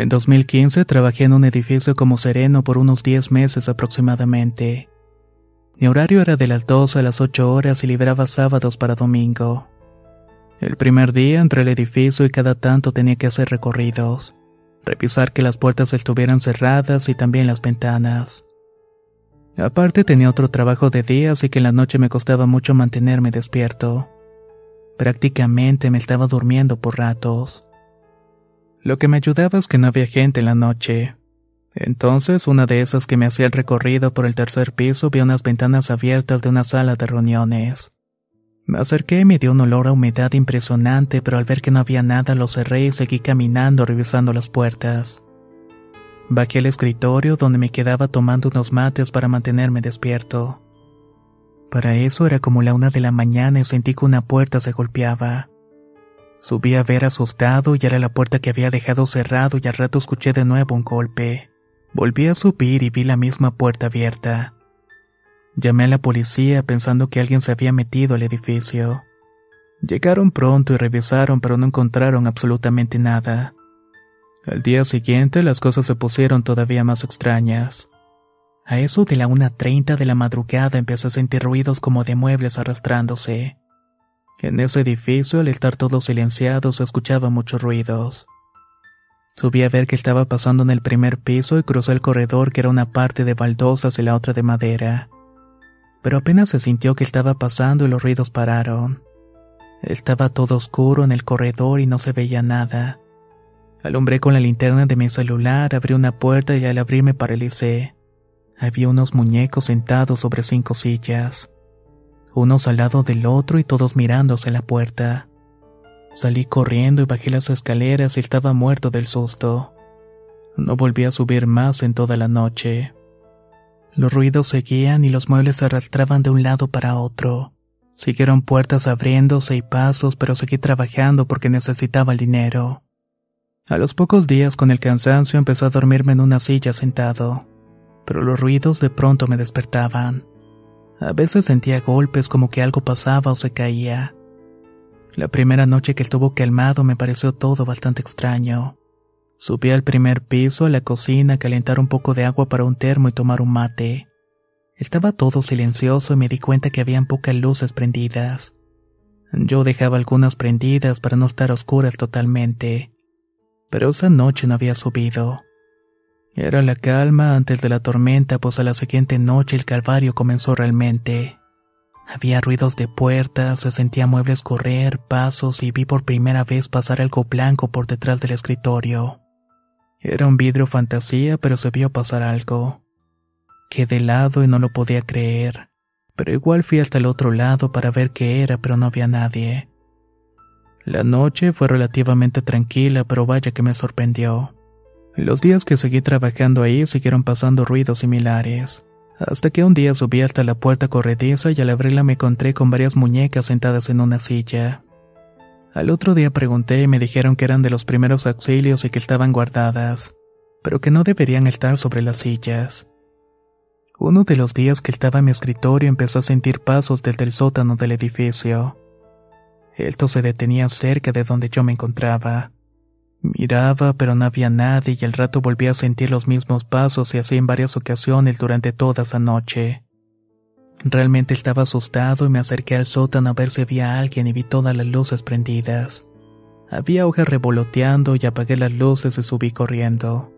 En 2015 trabajé en un edificio como sereno por unos 10 meses aproximadamente. Mi horario era de las 2 a las 8 horas y libraba sábados para domingo. El primer día entré al edificio y cada tanto tenía que hacer recorridos, revisar que las puertas estuvieran cerradas y también las ventanas. Aparte tenía otro trabajo de día, así que en la noche me costaba mucho mantenerme despierto. Prácticamente me estaba durmiendo por ratos. Lo que me ayudaba es que no había gente en la noche. Entonces, una de esas que me hacía el recorrido por el tercer piso vi unas ventanas abiertas de una sala de reuniones. Me acerqué y me dio un olor a humedad impresionante, pero al ver que no había nada lo cerré y seguí caminando revisando las puertas. Bajé al escritorio donde me quedaba tomando unos mates para mantenerme despierto. Para eso era como la una de la mañana y sentí que una puerta se golpeaba. Subí a ver asustado y era la puerta que había dejado cerrado y al rato escuché de nuevo un golpe. Volví a subir y vi la misma puerta abierta. Llamé a la policía pensando que alguien se había metido al edificio. Llegaron pronto y revisaron pero no encontraron absolutamente nada. Al día siguiente las cosas se pusieron todavía más extrañas. A eso de la 1.30 de la madrugada empecé a sentir ruidos como de muebles arrastrándose. En ese edificio, al estar todo silenciado, se escuchaba muchos ruidos. Subí a ver qué estaba pasando en el primer piso y crucé el corredor que era una parte de baldosas y la otra de madera. Pero apenas se sintió que estaba pasando y los ruidos pararon. Estaba todo oscuro en el corredor y no se veía nada. Alumbré con la linterna de mi celular, abrí una puerta y al abrir me paralicé. Había unos muñecos sentados sobre cinco sillas unos al lado del otro y todos mirándose la puerta. Salí corriendo y bajé las escaleras y estaba muerto del susto. No volví a subir más en toda la noche. Los ruidos seguían y los muebles se arrastraban de un lado para otro. Siguieron puertas abriéndose y pasos, pero seguí trabajando porque necesitaba el dinero. A los pocos días con el cansancio empezó a dormirme en una silla sentado, pero los ruidos de pronto me despertaban. A veces sentía golpes como que algo pasaba o se caía. La primera noche que estuvo calmado me pareció todo bastante extraño. Subí al primer piso, a la cocina, a calentar un poco de agua para un termo y tomar un mate. Estaba todo silencioso y me di cuenta que habían pocas luces prendidas. Yo dejaba algunas prendidas para no estar oscuras totalmente. Pero esa noche no había subido. Era la calma antes de la tormenta, pues a la siguiente noche el calvario comenzó realmente. Había ruidos de puertas, se sentía muebles correr, pasos y vi por primera vez pasar algo blanco por detrás del escritorio. Era un vidrio fantasía, pero se vio pasar algo. Quedé helado y no lo podía creer, pero igual fui hasta el otro lado para ver qué era, pero no había nadie. La noche fue relativamente tranquila, pero vaya que me sorprendió. Los días que seguí trabajando ahí siguieron pasando ruidos similares, hasta que un día subí hasta la puerta corrediza y al abrirla me encontré con varias muñecas sentadas en una silla. Al otro día pregunté y me dijeron que eran de los primeros auxilios y que estaban guardadas, pero que no deberían estar sobre las sillas. Uno de los días que estaba en mi escritorio empezó a sentir pasos desde el sótano del edificio. Esto se detenía cerca de donde yo me encontraba. Miraba, pero no había nadie y al rato volvía a sentir los mismos pasos y así en varias ocasiones durante toda esa noche. Realmente estaba asustado y me acerqué al sótano a ver si había alguien y vi todas las luces prendidas. Había hojas revoloteando y apagué las luces y subí corriendo.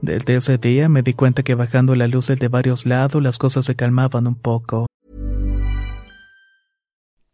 Desde ese día me di cuenta que bajando las luces de varios lados las cosas se calmaban un poco.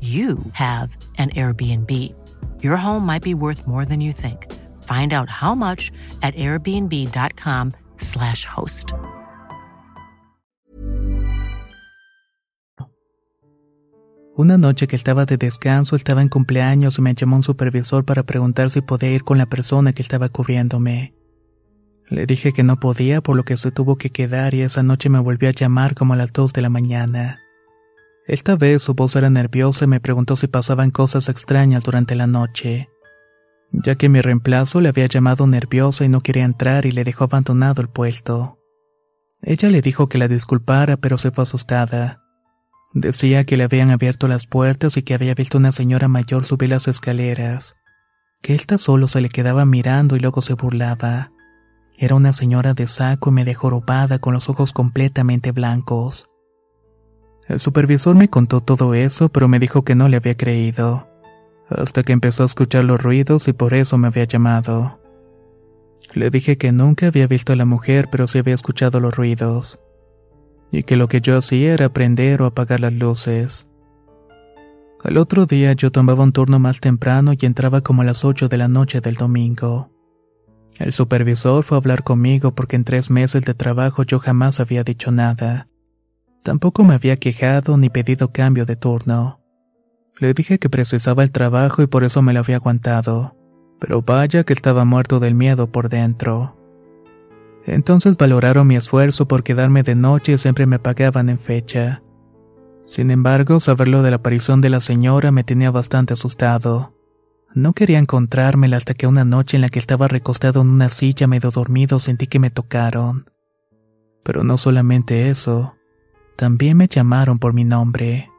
you have an Airbnb. Your home might be worth more than you think. Find out how much at airbnb.com/slash host. Una noche que estaba de descanso, estaba en cumpleaños y me llamó un supervisor para preguntar si podía ir con la persona que estaba cubriéndome. Le dije que no podía, por lo que se tuvo que quedar y esa noche me volvió a llamar como a las 2 de la mañana. Esta vez su voz era nerviosa y me preguntó si pasaban cosas extrañas durante la noche, ya que mi reemplazo le había llamado nerviosa y no quería entrar y le dejó abandonado el puesto. Ella le dijo que la disculpara, pero se fue asustada. Decía que le habían abierto las puertas y que había visto una señora mayor subir las escaleras, que ésta solo se le quedaba mirando y luego se burlaba. Era una señora de saco y medio jorobada con los ojos completamente blancos. El supervisor me contó todo eso, pero me dijo que no le había creído, hasta que empezó a escuchar los ruidos y por eso me había llamado. Le dije que nunca había visto a la mujer, pero sí había escuchado los ruidos, y que lo que yo hacía era prender o apagar las luces. Al otro día yo tomaba un turno más temprano y entraba como a las 8 de la noche del domingo. El supervisor fue a hablar conmigo porque en tres meses de trabajo yo jamás había dicho nada. Tampoco me había quejado ni pedido cambio de turno. Le dije que precisaba el trabajo y por eso me lo había aguantado, pero vaya que estaba muerto del miedo por dentro. Entonces valoraron mi esfuerzo por quedarme de noche y siempre me pagaban en fecha. Sin embargo, saberlo de la aparición de la señora me tenía bastante asustado. No quería encontrármela hasta que una noche en la que estaba recostado en una silla medio dormido sentí que me tocaron. Pero no solamente eso, también me llamaron por mi nombre.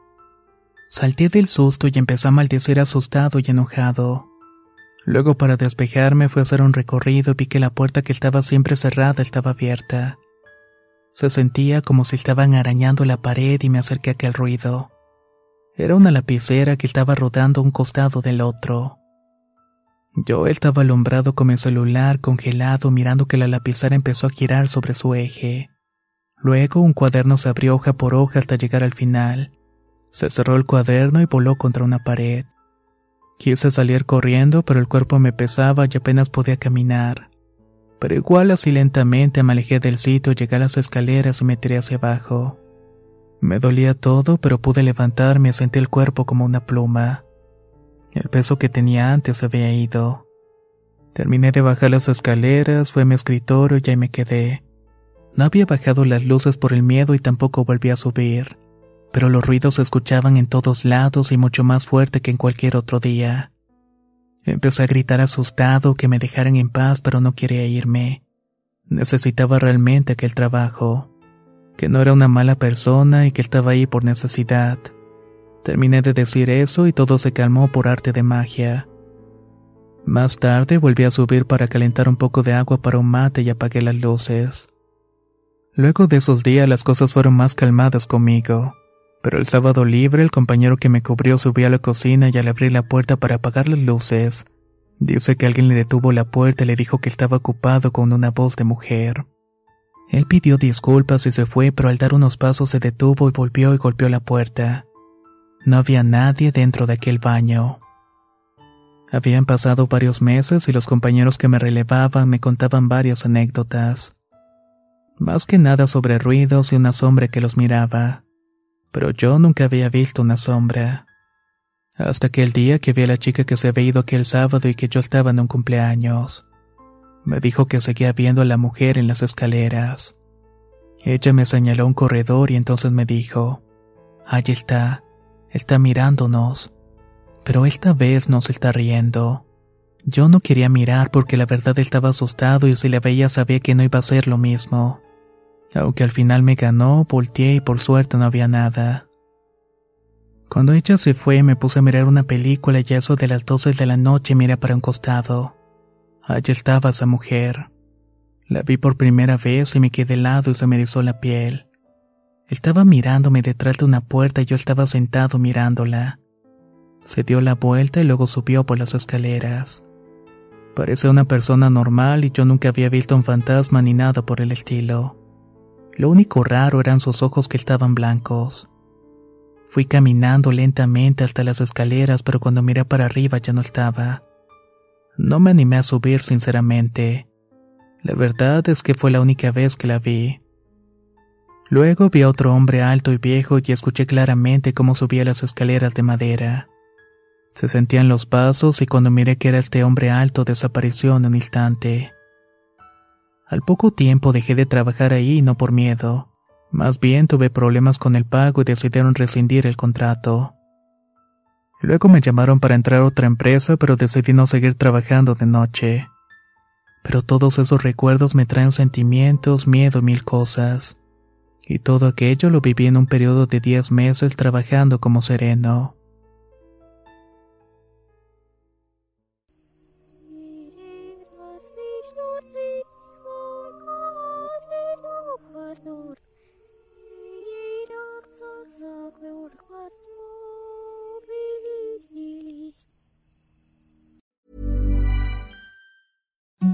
Salté del susto y empecé a maldecir asustado y enojado. Luego para despejarme fui a hacer un recorrido y vi que la puerta que estaba siempre cerrada estaba abierta. Se sentía como si estaban arañando la pared y me acerqué a aquel ruido. Era una lapicera que estaba rodando un costado del otro. Yo estaba alumbrado con mi celular congelado mirando que la lapicera empezó a girar sobre su eje. Luego un cuaderno se abrió hoja por hoja hasta llegar al final. Se cerró el cuaderno y voló contra una pared. Quise salir corriendo, pero el cuerpo me pesaba y apenas podía caminar. Pero igual así lentamente me alejé del sitio, llegué a las escaleras y me tiré hacia abajo. Me dolía todo, pero pude levantarme y sentí el cuerpo como una pluma. El peso que tenía antes había ido. Terminé de bajar las escaleras, fue a mi escritorio y ahí me quedé. No había bajado las luces por el miedo y tampoco volví a subir, pero los ruidos se escuchaban en todos lados y mucho más fuerte que en cualquier otro día. Empecé a gritar asustado que me dejaran en paz, pero no quería irme. Necesitaba realmente aquel trabajo. que no era una mala persona y que estaba ahí por necesidad. Terminé de decir eso y todo se calmó por arte de magia. Más tarde volví a subir para calentar un poco de agua para un mate y apagué las luces. Luego de esos días las cosas fueron más calmadas conmigo. Pero el sábado libre el compañero que me cubrió subió a la cocina y al abrir la puerta para apagar las luces, dice que alguien le detuvo la puerta y le dijo que estaba ocupado con una voz de mujer. Él pidió disculpas y se fue, pero al dar unos pasos se detuvo y volvió y golpeó la puerta. No había nadie dentro de aquel baño. Habían pasado varios meses y los compañeros que me relevaban me contaban varias anécdotas. Más que nada sobre ruidos y una sombra que los miraba. Pero yo nunca había visto una sombra. Hasta que el día que vi a la chica que se había ido aquel sábado y que yo estaba en un cumpleaños. Me dijo que seguía viendo a la mujer en las escaleras. Ella me señaló un corredor y entonces me dijo, Allí está, está mirándonos. Pero esta vez no se está riendo. Yo no quería mirar porque la verdad estaba asustado y si la veía sabía que no iba a ser lo mismo. Aunque al final me ganó, volteé y por suerte no había nada. Cuando ella se fue me puse a mirar una película y eso de las doce de la noche miré para un costado. Allí estaba esa mujer. La vi por primera vez y me quedé helado y se me erizó la piel. Estaba mirándome detrás de una puerta y yo estaba sentado mirándola. Se dio la vuelta y luego subió por las escaleras. Parecía una persona normal y yo nunca había visto un fantasma ni nada por el estilo. Lo único raro eran sus ojos que estaban blancos. Fui caminando lentamente hasta las escaleras, pero cuando miré para arriba ya no estaba. No me animé a subir sinceramente. La verdad es que fue la única vez que la vi. Luego vi a otro hombre alto y viejo y escuché claramente cómo subía las escaleras de madera. Se sentían los pasos y cuando miré que era este hombre alto desapareció en un instante. Al poco tiempo dejé de trabajar ahí no por miedo. Más bien tuve problemas con el pago y decidieron rescindir el contrato. Luego me llamaron para entrar a otra empresa, pero decidí no seguir trabajando de noche. Pero todos esos recuerdos me traen sentimientos, miedo mil cosas. Y todo aquello lo viví en un periodo de diez meses trabajando como sereno.